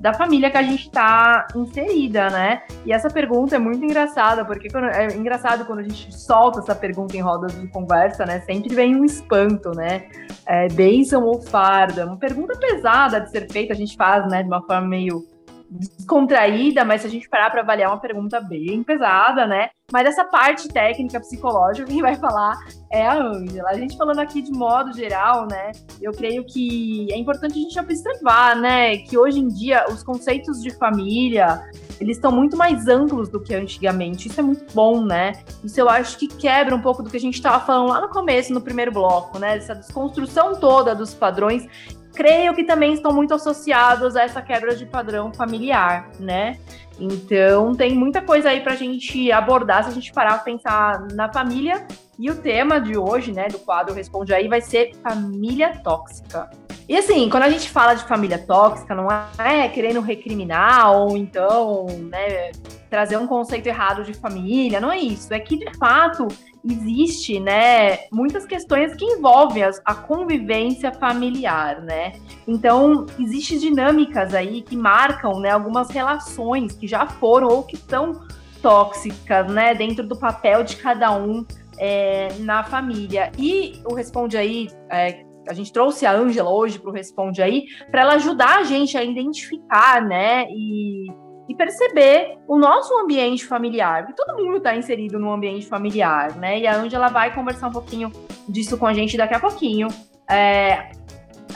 da família que a gente está inserida, né? E essa pergunta é muito engraçada, porque quando, é engraçado quando a gente solta essa pergunta em rodas de conversa, né? Sempre vem um espanto, né? É, bênção ou fardo? É uma pergunta pesada de ser feita, a gente faz, né, de uma forma meio descontraída, mas se a gente parar para avaliar, é uma pergunta bem pesada, né? Mas essa parte técnica, psicológica, quem vai falar é a Ângela. A gente falando aqui de modo geral, né? Eu creio que é importante a gente observar, né? Que hoje em dia os conceitos de família eles estão muito mais amplos do que antigamente. Isso é muito bom, né? Isso eu acho que quebra um pouco do que a gente estava falando lá no começo, no primeiro bloco, né? Essa desconstrução toda dos padrões creio que também estão muito associados a essa quebra de padrão familiar, né? Então tem muita coisa aí para a gente abordar se a gente parar para pensar na família. E o tema de hoje, né, do quadro Responde aí, vai ser família tóxica. E assim, quando a gente fala de família tóxica, não é querendo recriminar ou então, né, trazer um conceito errado de família, não é isso. É que de fato existe, né, muitas questões que envolvem a convivência familiar, né? Então, existem dinâmicas aí que marcam, né, algumas relações que já foram ou que são tóxicas, né, dentro do papel de cada um é, na família. E o Responde aí, é, a gente trouxe a Ângela hoje para o Responde aí, para ela ajudar a gente a identificar, né, e e perceber o nosso ambiente familiar, porque todo mundo está inserido no ambiente familiar, né? E a Angela vai conversar um pouquinho disso com a gente daqui a pouquinho. É,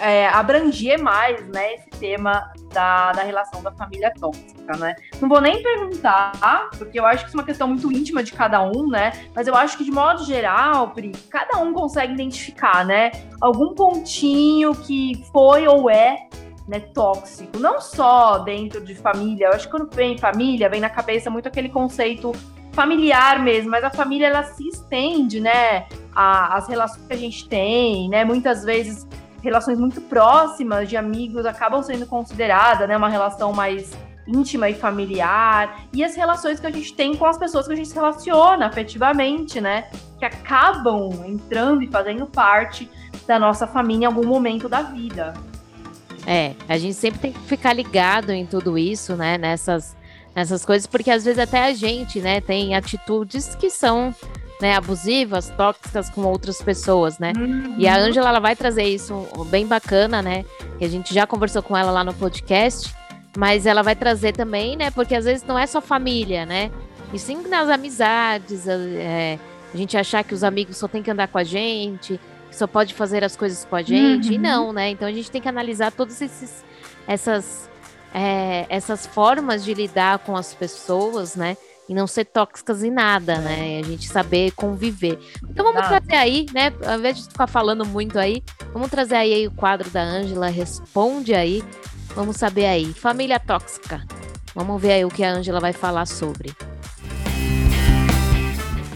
é, abranger mais né, esse tema da, da relação da família tóxica, né? Não vou nem perguntar, porque eu acho que isso é uma questão muito íntima de cada um, né? Mas eu acho que, de modo geral, Pri, cada um consegue identificar, né? Algum pontinho que foi ou é né, tóxico, não só dentro de família. Eu acho que quando vem família, vem na cabeça muito aquele conceito familiar mesmo, mas a família ela se estende, né, as relações que a gente tem, né, muitas vezes relações muito próximas de amigos acabam sendo consideradas, né, uma relação mais íntima e familiar e as relações que a gente tem com as pessoas que a gente se relaciona afetivamente, né? Que acabam entrando e fazendo parte da nossa família em algum momento da vida. É, a gente sempre tem que ficar ligado em tudo isso, né? Nessas, nessas coisas, porque às vezes até a gente, né, tem atitudes que são né, abusivas, tóxicas com outras pessoas, né? Uhum. E a Ângela ela vai trazer isso bem bacana, né? Que a gente já conversou com ela lá no podcast, mas ela vai trazer também, né? Porque às vezes não é só família, né? E sim nas amizades, é, a gente achar que os amigos só tem que andar com a gente, que só pode fazer as coisas com a gente, uhum. e não, né? Então a gente tem que analisar todas esses, essas, é, essas formas de lidar com as pessoas, né? e não ser tóxicas em nada, né? A gente saber conviver. Então vamos trazer aí, né? Ao invés de ficar falando muito aí, vamos trazer aí o quadro da Ângela, responde aí. Vamos saber aí. Família tóxica. Vamos ver aí o que a Ângela vai falar sobre.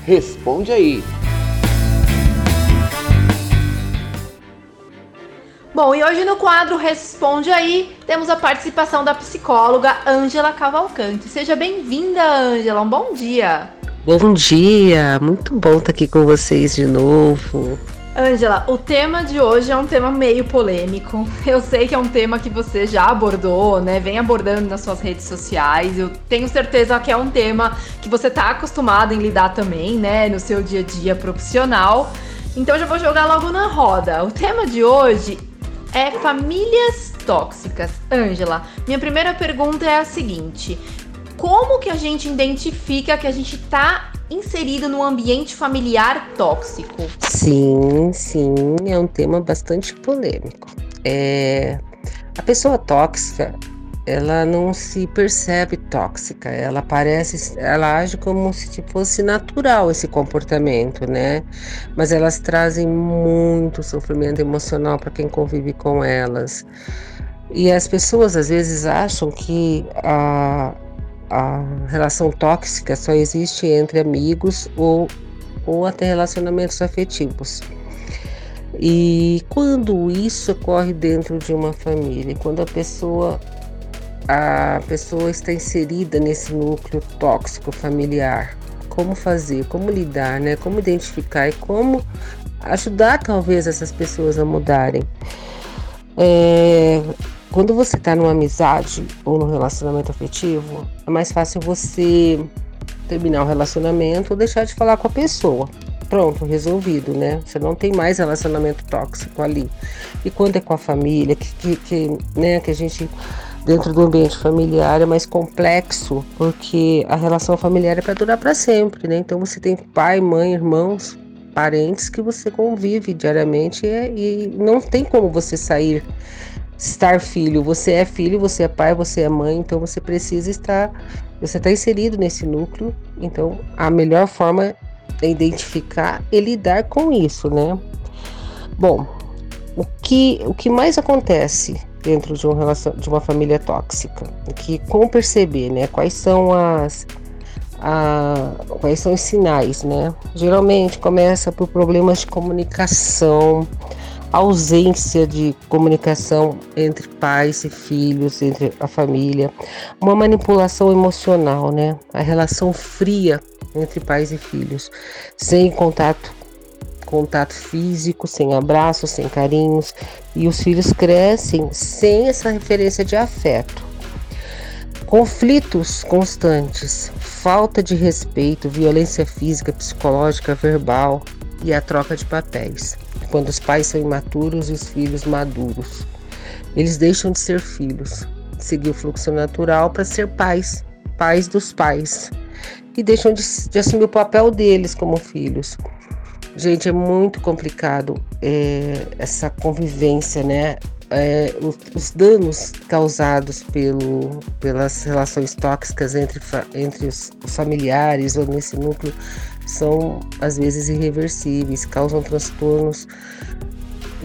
Responde aí. Bom, e hoje no quadro Responde Aí, temos a participação da psicóloga Ângela Cavalcante. Seja bem-vinda, Ângela. Um bom dia. Bom dia, muito bom estar aqui com vocês de novo. Ângela, o tema de hoje é um tema meio polêmico. Eu sei que é um tema que você já abordou, né? Vem abordando nas suas redes sociais. Eu tenho certeza que é um tema que você está acostumado em lidar também, né? No seu dia a dia profissional. Então já vou jogar logo na roda. O tema de hoje é famílias tóxicas. Ângela, minha primeira pergunta é a seguinte: como que a gente identifica que a gente está inserido no ambiente familiar tóxico? Sim, sim, é um tema bastante polêmico. É, a pessoa tóxica, ela não se percebe tóxica, ela parece, ela age como se fosse natural esse comportamento, né? Mas elas trazem muito sofrimento emocional para quem convive com elas. E as pessoas às vezes acham que a, a relação tóxica só existe entre amigos ou, ou até relacionamentos afetivos. E quando isso ocorre dentro de uma família, quando a pessoa a pessoa está inserida nesse núcleo tóxico familiar. Como fazer, como lidar, né? Como identificar e como ajudar talvez essas pessoas a mudarem. É, quando você está numa amizade ou num relacionamento afetivo, é mais fácil você terminar o relacionamento ou deixar de falar com a pessoa. Pronto, resolvido, né? Você não tem mais relacionamento tóxico ali. E quando é com a família, que, que, que né, que a gente dentro do ambiente familiar é mais complexo, porque a relação familiar é para durar para sempre, né? Então você tem pai, mãe, irmãos, parentes que você convive diariamente e, e não tem como você sair estar filho. Você é filho, você é pai, você é mãe, então você precisa estar, você está inserido nesse núcleo. Então a melhor forma é identificar e lidar com isso, né? Bom, o que, o que mais acontece dentro de, um relacion, de uma família tóxica. Que como perceber, né? Quais são as a, quais são os sinais, né? Geralmente começa por problemas de comunicação, ausência de comunicação entre pais e filhos, entre a família, uma manipulação emocional, né? A relação fria entre pais e filhos, sem contato contato físico, sem abraços, sem carinhos, e os filhos crescem sem essa referência de afeto. Conflitos constantes, falta de respeito, violência física, psicológica, verbal e a troca de papéis. Quando os pais são imaturos e os filhos maduros, eles deixam de ser filhos, seguir o fluxo natural para ser pais, pais dos pais, e deixam de, de assumir o papel deles como filhos. Gente, é muito complicado é, essa convivência, né? É, os, os, danos causados pelo, pelas relações tóxicas entre, entre os, os familiares ou nesse núcleo são às vezes irreversíveis, causam transtornos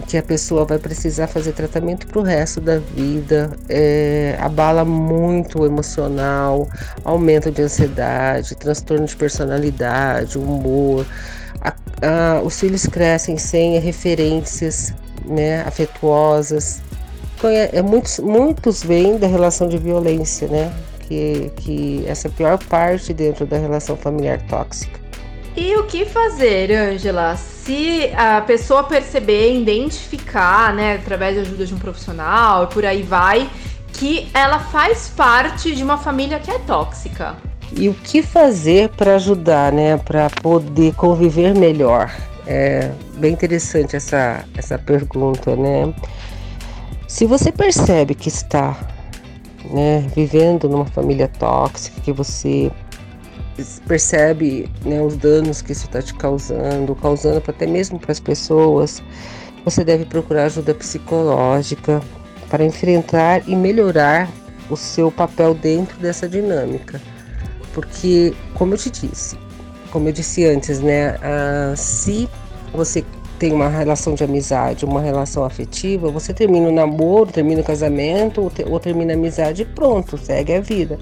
que a pessoa vai precisar fazer tratamento para o resto da vida, é, abala muito o emocional, aumento de ansiedade, transtorno de personalidade, humor ah, os filhos crescem sem referências né, afetuosas. É, muitos, muitos vêm da relação de violência, né? que, que essa é a pior parte dentro da relação familiar tóxica. E o que fazer, Angela, se a pessoa perceber, identificar, né, através da ajuda de um profissional e por aí vai, que ela faz parte de uma família que é tóxica? E o que fazer para ajudar, né, para poder conviver melhor? É bem interessante essa, essa pergunta, né? Se você percebe que está né, vivendo numa família tóxica, que você percebe né, os danos que isso está te causando, causando até mesmo para as pessoas, você deve procurar ajuda psicológica para enfrentar e melhorar o seu papel dentro dessa dinâmica. Porque, como eu te disse, como eu disse antes, né, ah, se você tem uma relação de amizade, uma relação afetiva, você termina o namoro, termina o casamento ou, te, ou termina a amizade e pronto, segue a vida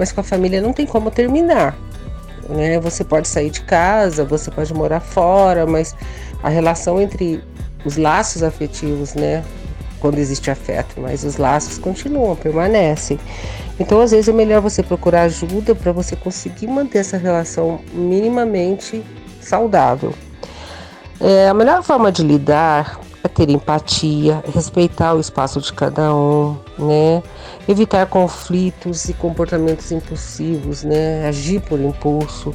mas com a família não tem como terminar. Né? Você pode sair de casa, você pode morar fora, mas a relação entre os laços afetivos, né? Quando existe afeto, mas os laços continuam, permanecem. Então, às vezes, é melhor você procurar ajuda para você conseguir manter essa relação minimamente saudável. É, a melhor forma de lidar é ter empatia, respeitar o espaço de cada um, né? Evitar conflitos e comportamentos impulsivos, né? Agir por impulso,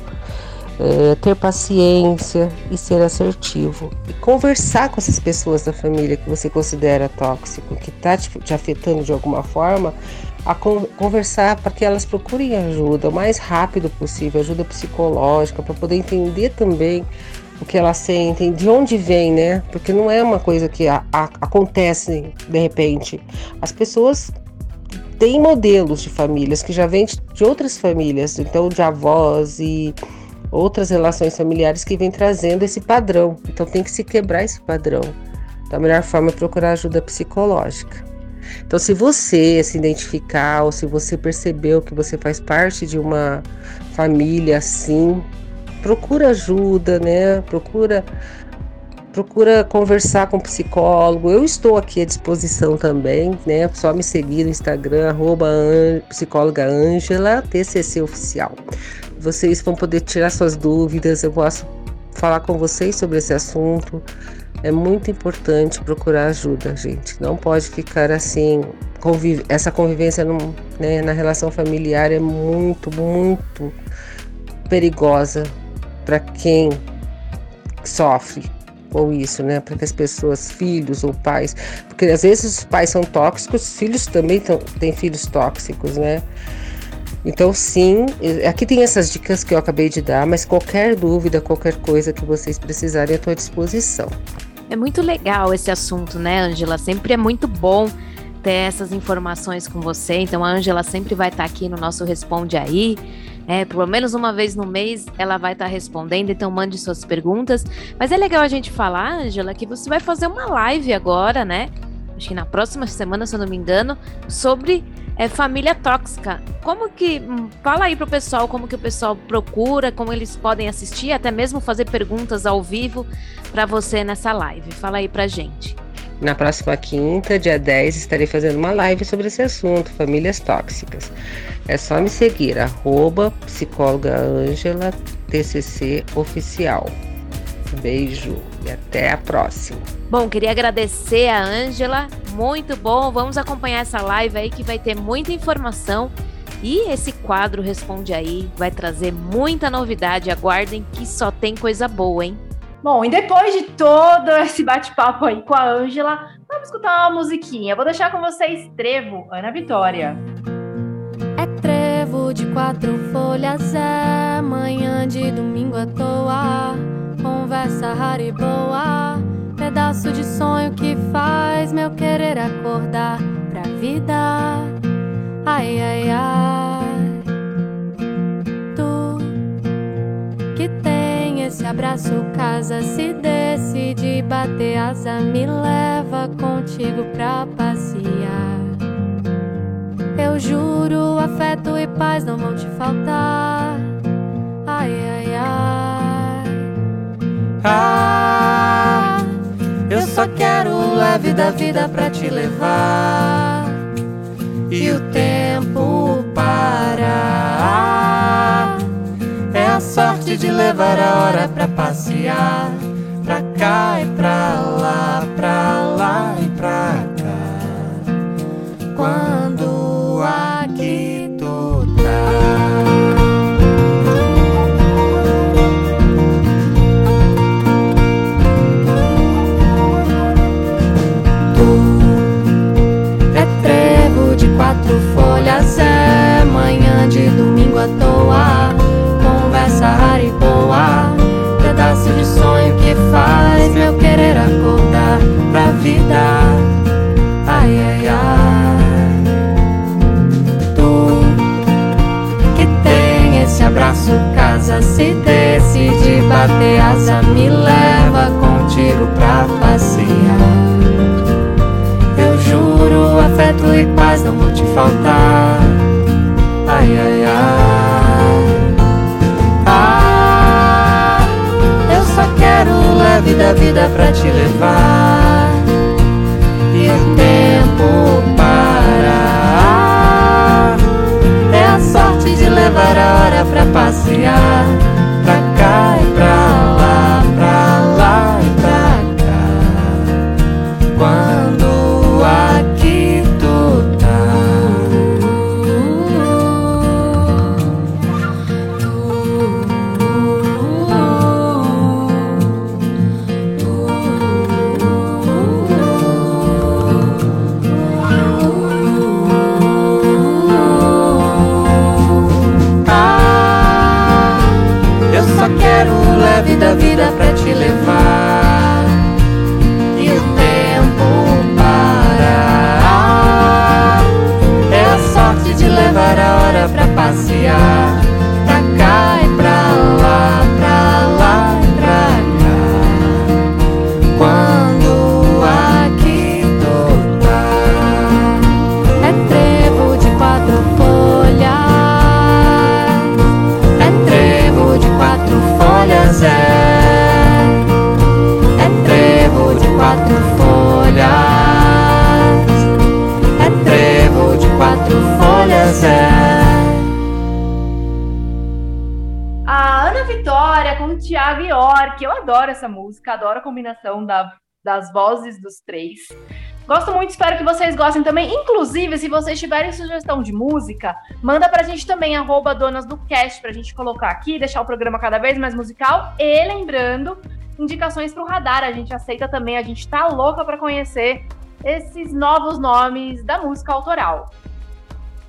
é, ter paciência e ser assertivo. E conversar com essas pessoas da família que você considera tóxico, que está te, te afetando de alguma forma, a conversar para que elas procurem ajuda o mais rápido possível, ajuda psicológica, para poder entender também o que elas sentem, de onde vem, né? Porque não é uma coisa que a, a, acontece de repente. As pessoas têm modelos de famílias que já vêm de, de outras famílias, então de avós e outras relações familiares que vêm trazendo esse padrão. Então tem que se quebrar esse padrão. Então, a melhor forma é procurar ajuda psicológica. Então, se você se identificar ou se você percebeu que você faz parte de uma família assim, procura ajuda, né? Procura procura conversar com o psicólogo. Eu estou aqui à disposição também, né? Só me seguir no Instagram, arroba psicóloga Angela, TCC Oficial. Vocês vão poder tirar suas dúvidas, eu posso falar com vocês sobre esse assunto. É muito importante procurar ajuda, gente. Não pode ficar assim. Conviv essa convivência no, né, na relação familiar é muito, muito perigosa para quem sofre com isso, né? Para que as pessoas, filhos ou pais, porque às vezes os pais são tóxicos, os filhos também têm filhos tóxicos, né? Então, sim, aqui tem essas dicas que eu acabei de dar, mas qualquer dúvida, qualquer coisa que vocês precisarem, eu estou à disposição. É muito legal esse assunto, né, Angela? Sempre é muito bom ter essas informações com você. Então, a Angela sempre vai estar aqui no nosso Responde Aí. É, pelo menos uma vez no mês ela vai estar tá respondendo, então mande suas perguntas. Mas é legal a gente falar, Angela, que você vai fazer uma live agora, né? Acho que na próxima semana, se eu não me engano, sobre é, família tóxica. Como que. Hum, fala aí pro pessoal como que o pessoal procura, como eles podem assistir, até mesmo fazer perguntas ao vivo para você nessa live. Fala aí pra gente. Na próxima quinta, dia 10, estarei fazendo uma live sobre esse assunto, famílias tóxicas. É só me seguir, arroba psicóloga Angela TCC Oficial. Beijo e até a próxima. Bom, queria agradecer a Ângela, muito bom. Vamos acompanhar essa live aí que vai ter muita informação. E esse quadro Responde Aí vai trazer muita novidade. Aguardem que só tem coisa boa, hein? Bom, e depois de todo esse bate-papo aí com a Ângela, vamos escutar uma musiquinha. Vou deixar com vocês Trevo, Ana Vitória. É trevo de quatro folhas, é manhã de domingo à toa. Conversa rara e boa, pedaço de sonho que faz meu querer acordar pra vida. Ai, ai, ai. Tu que tem esse abraço, casa, se decide bater asa, me leva contigo pra passear. Eu juro, afeto e paz não vão te faltar. Ai, ai, ai. Ah, eu só quero o leve da vida pra te levar. E o tempo para parar. É a sorte de levar a hora pra passear. Pra cá e pra lá, pra lá e pra cá. Quando casa, se decide bater asa, me leva contigo pra passear. Eu juro, afeto e paz não vão te faltar. Ai, ai, ai. Ah, eu só quero leve da vida pra te levar. E o levar a hora pra passear. Adoro essa música, adoro a combinação da- das vozes dos três. Gosto muito, espero que vocês gostem também. Inclusive, se vocês tiverem sugestão de música, manda pra gente também, arroba donas do cast, pra gente colocar aqui, deixar o programa cada vez mais musical. E lembrando, indicações pro radar. A gente aceita também, a gente tá louca pra conhecer esses novos nomes da música autoral.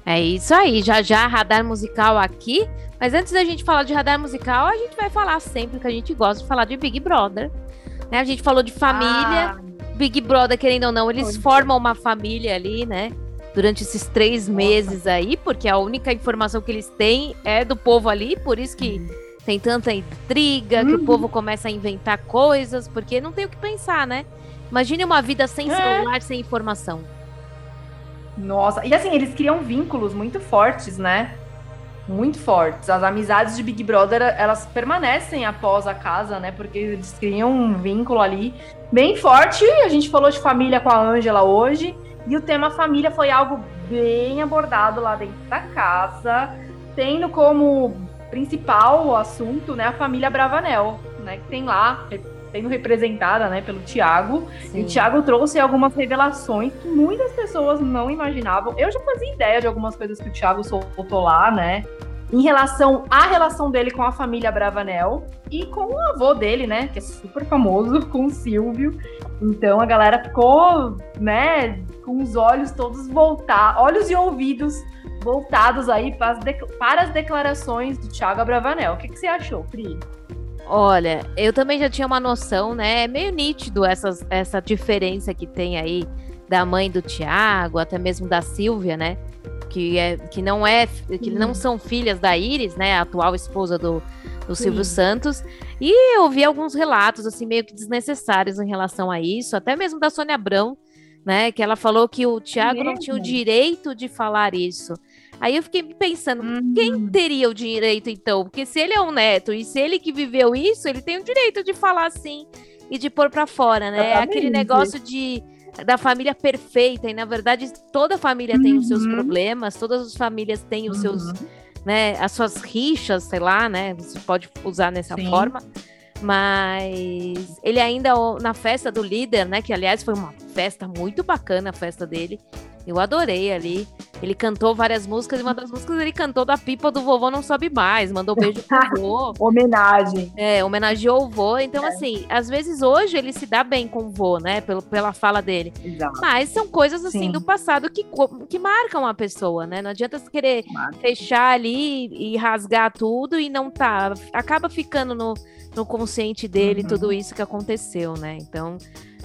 É isso aí, já já radar musical aqui. Mas antes da gente falar de radar musical, a gente vai falar sempre que a gente gosta de falar de Big Brother. Né? A gente falou de família. Ah, Big Brother, querendo ou não, eles Olha. formam uma família ali, né? Durante esses três meses aí, porque a única informação que eles têm é do povo ali, por isso que tem tanta intriga, que o Uhum. povo começa a inventar coisas, porque não tem o que pensar, né? Imagine uma vida sem É. celular, sem informação. Nossa, e assim, eles criam vínculos muito fortes, né? Muito fortes. As amizades de Big Brother, elas permanecem após a casa, né? Porque eles criam um vínculo ali bem forte. A gente falou de família com a Ângela hoje. E o tema família foi algo bem abordado lá dentro da casa, tendo como principal assunto, né, a família Bravanel, né, que tem lá, sendo representada, né, pelo Tiago. E o Thiago trouxe algumas revelações que muitas pessoas não imaginavam. Eu já fazia ideia de algumas coisas que o Thiago soltou lá, né? Em relação à relação dele com a família Bravanel e com o avô dele, né? Que é super famoso, com o Silvio. Então a galera ficou, né, com os olhos todos voltados, olhos e ouvidos voltados aí para as, para as declarações do Thiago Bravanel. O que, que você achou, Pri? Olha, eu também já tinha uma noção, né? É meio nítido essas, essa diferença que tem aí da mãe do Tiago, até mesmo da Silvia, né? Que, é, que não é, que não são filhas da Iris, né? A atual esposa do, do Silvio Sim. Santos. E eu vi alguns relatos, assim, meio que desnecessários em relação a isso, até mesmo da Sônia Abrão, né? Que ela falou que o Tiago não tinha o direito de falar isso. Aí eu fiquei pensando, Hum. quem teria o direito, então? Porque se ele é um neto e se ele que viveu isso, ele tem o direito de falar assim e de pôr pra fora, né? É Aquele negócio de da família perfeita, e na verdade toda família tem os seus Uhum. problemas, todas as famílias têm os seus, Uhum. né, as suas rixas, sei lá, né? Você pode usar nessa Sim. forma. Mas ele ainda na festa do líder, né? Que aliás foi uma festa muito bacana a festa dele. Eu adorei ali. Ele cantou várias músicas e uma das músicas ele cantou da pipa do vovô não sobe mais, mandou beijo pro vô. Homenagem. É, homenageou o vô. Então, assim, às vezes hoje ele se dá bem com o vô, né? Pelo, pela fala dele. Exato. Mas são coisas assim Sim. do passado que, que marcam a pessoa, né? Não adianta você querer Marca. fechar ali e rasgar tudo e não tá. Acaba ficando no, no consciente dele Uhum. tudo isso que aconteceu, né? Então,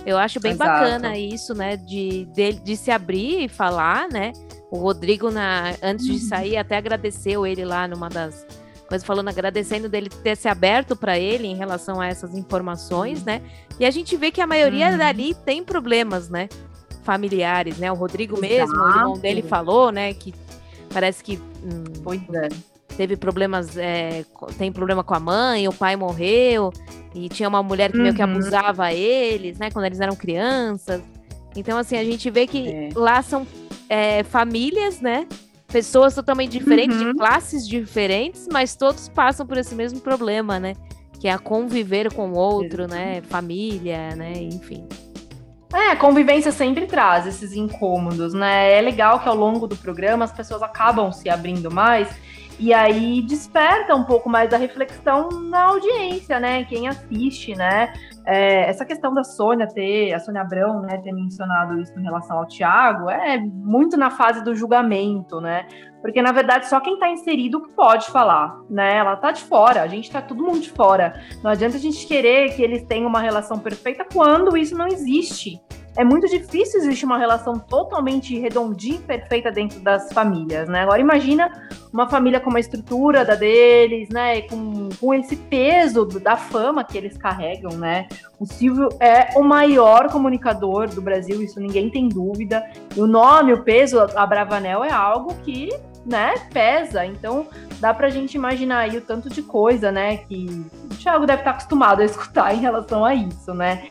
eu acho bem Exato. bacana isso, né? De, de, de se abrir e falar, né? O Rodrigo, na, antes Uhum. de sair, até agradeceu ele lá numa das coisas, falando, agradecendo dele ter se aberto para ele em relação a essas informações, né? E a gente vê que a maioria Uhum. dali tem problemas, né? Familiares, né? O Rodrigo mesmo, o irmão dele falou, né? Que parece que hum, Pois é. Teve problemas, é, tem problema com a mãe, o pai morreu, e tinha uma mulher que meio que Uhum. abusava eles, né, quando eles eram crianças. Então, assim, a gente vê que É. lá são é, famílias, né? Pessoas totalmente diferentes, de Uhum. classes diferentes, mas todos passam por esse mesmo problema, né? Que é a conviver com o outro, né? Família, né? Enfim. É, a convivência sempre traz esses incômodos, né? É legal que ao longo do programa as pessoas acabam se abrindo mais e aí desperta um pouco mais da reflexão na audiência, né? Quem assiste, né? É, essa questão da Sônia ter, a Sônia Abrão, né, ter mencionado isso em relação ao Tiago, é muito na fase do julgamento, né? Porque, na verdade, só quem tá inserido pode falar, né? Ela tá de fora, a gente tá todo mundo de fora. Não adianta a gente querer que eles tenham uma relação perfeita quando isso não existe. É muito difícil existir uma relação totalmente redondinha e perfeita dentro das famílias, né? Agora imagina uma família com uma estrutura da deles, né? Com, com esse peso da fama que eles carregam, né? O Silvio é o maior comunicador do Brasil, isso ninguém tem dúvida. E o nome, o peso, a Bravanel é algo que, né, pesa. Então, dá pra gente imaginar aí o tanto de coisa, né, que o Thiago deve estar acostumado a escutar em relação a isso, né?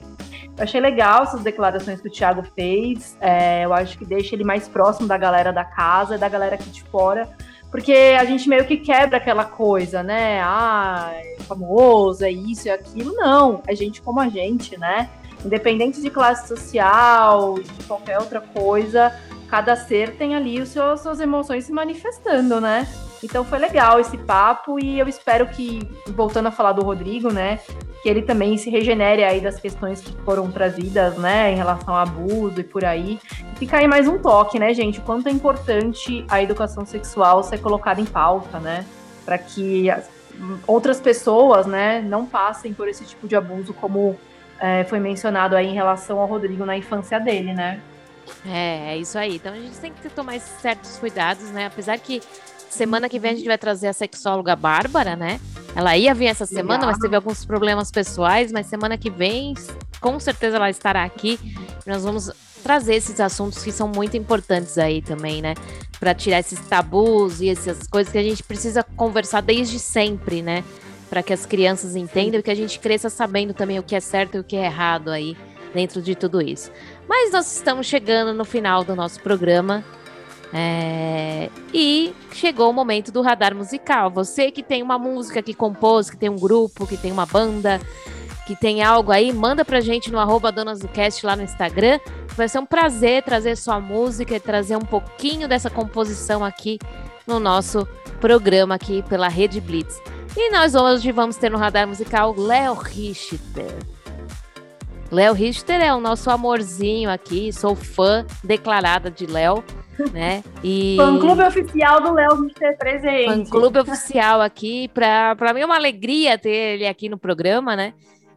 Eu achei legal essas declarações que o Thiago fez. é, eu acho que deixa ele mais próximo da galera da casa, da galera aqui de fora. Porque a gente meio que quebra aquela coisa, né? Ah, é famoso, é isso, é aquilo. Não, é gente como a gente, né? Independente de classe social, de qualquer outra coisa, cada ser tem ali os seus, suas emoções se manifestando, né? Então foi legal esse papo e eu espero que, voltando a falar do Rodrigo, né, que ele também se regenere aí das questões que foram trazidas, né, em relação ao abuso e por aí. E fica aí mais um toque, né, gente, quanto é importante a educação sexual ser colocada em pauta, né, para que as- outras pessoas, né, não passem por esse tipo de abuso como é, foi mencionado aí em relação ao Rodrigo na infância dele, né? É, é isso aí. Então a gente tem que tomar certos cuidados, né? Apesar que semana que vem a gente vai trazer a sexóloga Bárbara, né? Ela ia vir essa semana, Legal. mas teve alguns problemas pessoais, mas semana que vem, com certeza ela estará aqui. Nós vamos trazer esses assuntos que são muito importantes aí também, né? Para tirar esses tabus e essas coisas que a gente precisa conversar desde sempre, né? Para que as crianças entendam e que a gente cresça sabendo também o que é certo e o que é errado aí dentro de tudo isso. Mas nós estamos chegando no final do nosso programa. É, E chegou o momento do radar musical. Você que tem uma música que compôs, que tem um grupo, que tem uma banda, que tem algo aí, manda pra gente no arroba Donas do Cast lá no Instagram. Vai ser um prazer trazer sua música e trazer um pouquinho dessa composição aqui no nosso programa aqui pela Rede Blitz. E nós hoje vamos ter no radar musical Léo Richter. Léo Richter é o nosso amorzinho aqui, sou fã declarada de Léo, né? E Fã clube oficial do Léo Mister presente. fã clube oficial aqui, pra mim é uma alegria ter ele aqui no programa, né?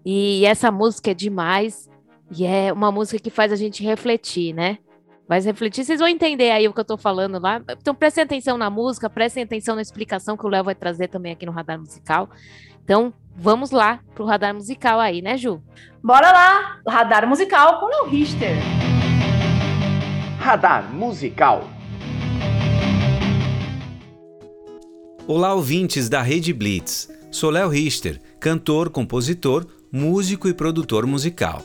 E essa música é demais, e é uma música que faz a gente refletir, né? Mas refletir, vocês vão entender aí o que eu tô falando lá. Então prestem atenção na música, prestem atenção na explicação que o Léo vai trazer também aqui no Radar Musical. Então, vamos lá pro Radar Musical aí, né, Ju? Bora lá! Radar musical com Léo Richter. Radar musical. Olá, ouvintes da Rede Blitz. Sou Léo Richter, cantor, compositor, músico e produtor musical.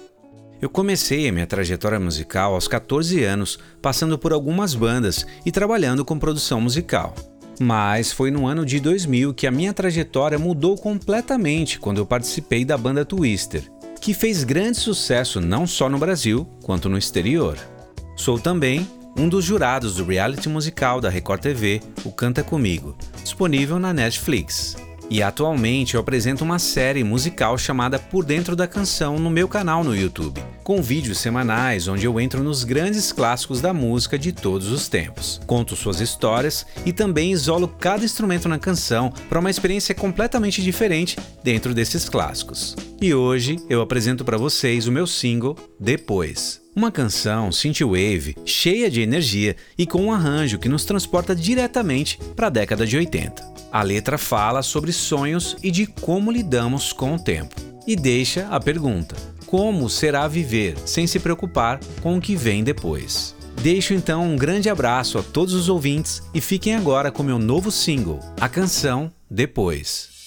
Eu comecei a minha trajetória musical aos 14 anos, passando por algumas bandas e trabalhando com produção musical. Mas foi no ano de 2000 que a minha trajetória mudou completamente quando eu participei da banda Twister, que fez grande sucesso não só no Brasil, quanto no exterior. Sou também um dos jurados do reality musical da Record TV, o Canta Comigo, disponível na Netflix. E atualmente eu apresento uma série musical chamada Por Dentro da Canção no meu canal no YouTube, com vídeos semanais onde eu entro nos grandes clássicos da música de todos os tempos. Conto suas histórias e também isolo cada instrumento na canção para uma experiência completamente diferente dentro desses clássicos. E hoje eu apresento para vocês o meu single Depois. Uma canção synthwave, cheia de energia e com um arranjo que nos transporta diretamente para a década de 80. A letra fala sobre sonhos e de como lidamos com o tempo. E deixa a pergunta: como será viver sem se preocupar com o que vem depois? Deixo então um grande abraço a todos os ouvintes e fiquem agora com meu novo single, a canção Depois.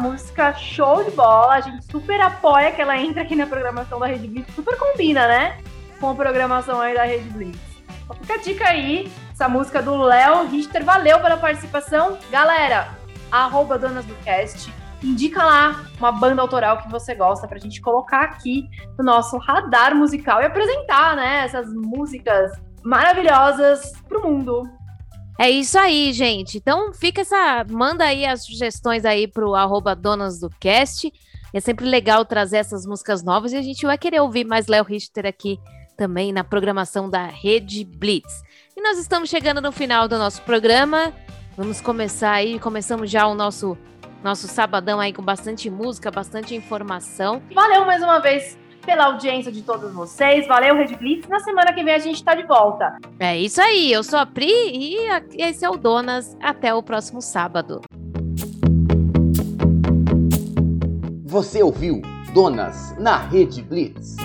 Música show de bola. A gente super apoia que ela entra aqui na programação da Rede Blitz. Super combina, né? Com a programação aí da Rede Blitz. Então fica a dica aí, essa música do Léo Richter. Valeu pela participação. Galera, arroba Donas do Cast. Indica lá uma banda autoral que você gosta pra gente colocar aqui no nosso radar musical e apresentar, né, essas músicas maravilhosas pro mundo. É isso aí, gente. Então fica essa. Manda aí as sugestões aí pro arroba Donas do Cast. É sempre legal trazer essas músicas novas e a gente vai querer ouvir mais Léo Richter aqui também na programação da Rede Blitz. E nós estamos chegando no final do nosso programa. Vamos começar aí, começamos já o nosso Nosso sabadão aí com bastante música, bastante informação. Valeu mais uma vez pela audiência de todos vocês. Valeu, Red Blitz. Na semana que vem a gente tá de volta. É isso aí. Eu sou a Pri e esse é o Donas. Até o próximo sábado. Você ouviu Donas na Rede Blitz.